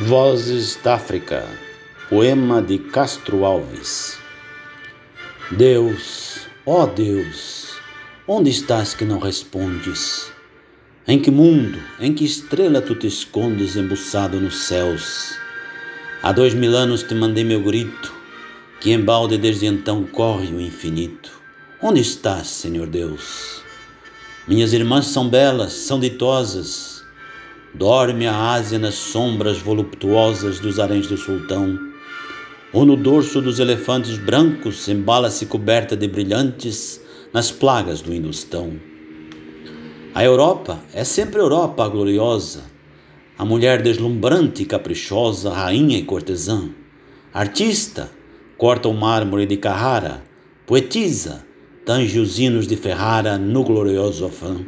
Vozes da África, poema de Castro Alves. Deus, ó Deus, onde estás que não respondes? Em que mundo, em que estrela tu te escondes embuçado nos céus? Há dois mil anos te mandei meu grito, que em balde desde então corre o infinito. Onde estás, Senhor Deus? Minhas irmãs são belas, são ditosas, Dorme a Ásia nas sombras voluptuosas dos haréns do sultão, ou no dorso dos elefantes brancos embala-se coberta de brilhantes nas plagas do Industão. A Europa é sempre Europa gloriosa, a mulher deslumbrante e caprichosa, rainha e cortesã, artista, corta o mármore de Carrara, poetisa, tange os hinos de Ferrara no glorioso afã.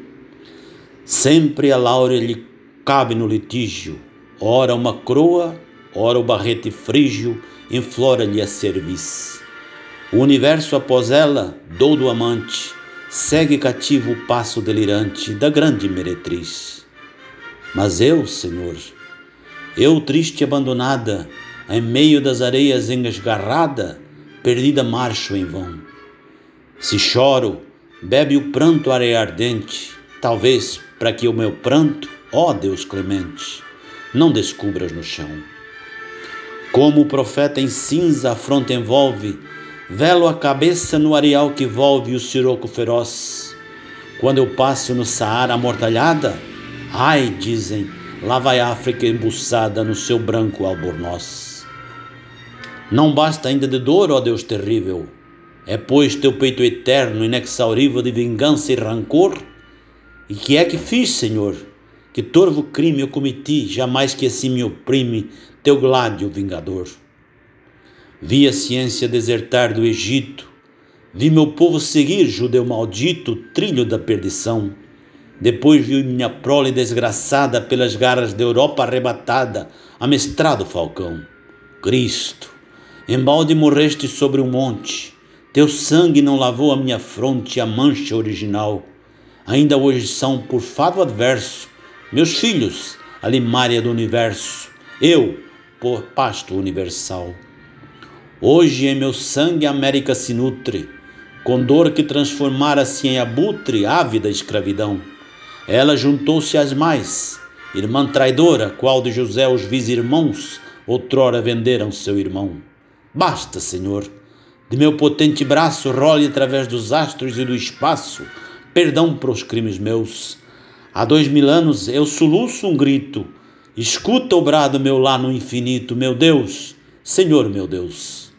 Sempre a laure lhe cabe no litígio, ora uma croa, ora o barrete frígio, enflora-lhe a cerviz. O universo após ela, dou do amante, segue cativo o passo delirante da grande meretriz. Mas eu, Senhor, eu triste abandonada, em meio das areias engasgarrada, perdida marcho em vão. Se choro, bebe o pranto areia ardente, talvez para que o meu pranto Ó Deus clemente, não descubras no chão. Como o profeta em cinza a fronte envolve, velo a cabeça no areal que volve o siroco feroz. Quando eu passo no Saara amortalhada, ai, dizem, lá vai África embuçada no seu branco albornoz. Não basta ainda de dor, ó Deus terrível, é pois teu peito eterno, inexaurível de vingança e rancor? E que é que fiz, Senhor? Que torvo crime eu cometi, jamais que assim me oprime teu gládio vingador. Vi a ciência desertar do Egito, vi meu povo seguir, judeu maldito, trilho da perdição. Depois vi minha prole desgraçada pelas garras da Europa arrebatada, amestrado falcão. Cristo, embalde morreste sobre um monte, teu sangue não lavou a minha fronte a mancha original. Ainda hoje são, por fado adverso, meus filhos, a limária do universo, eu, por pasto universal. Hoje em meu sangue a América se nutre, com dor que transformara-se em abutre, ávida escravidão. Ela juntou-se às mais, irmã traidora, qual de José os vis-irmãos outrora venderam seu irmão. Basta, Senhor, de meu potente braço role através dos astros e do espaço, perdão para os crimes meus Há dois mil anos eu soluço um grito. Escuta o brado meu lá no infinito, meu Deus, Senhor meu Deus.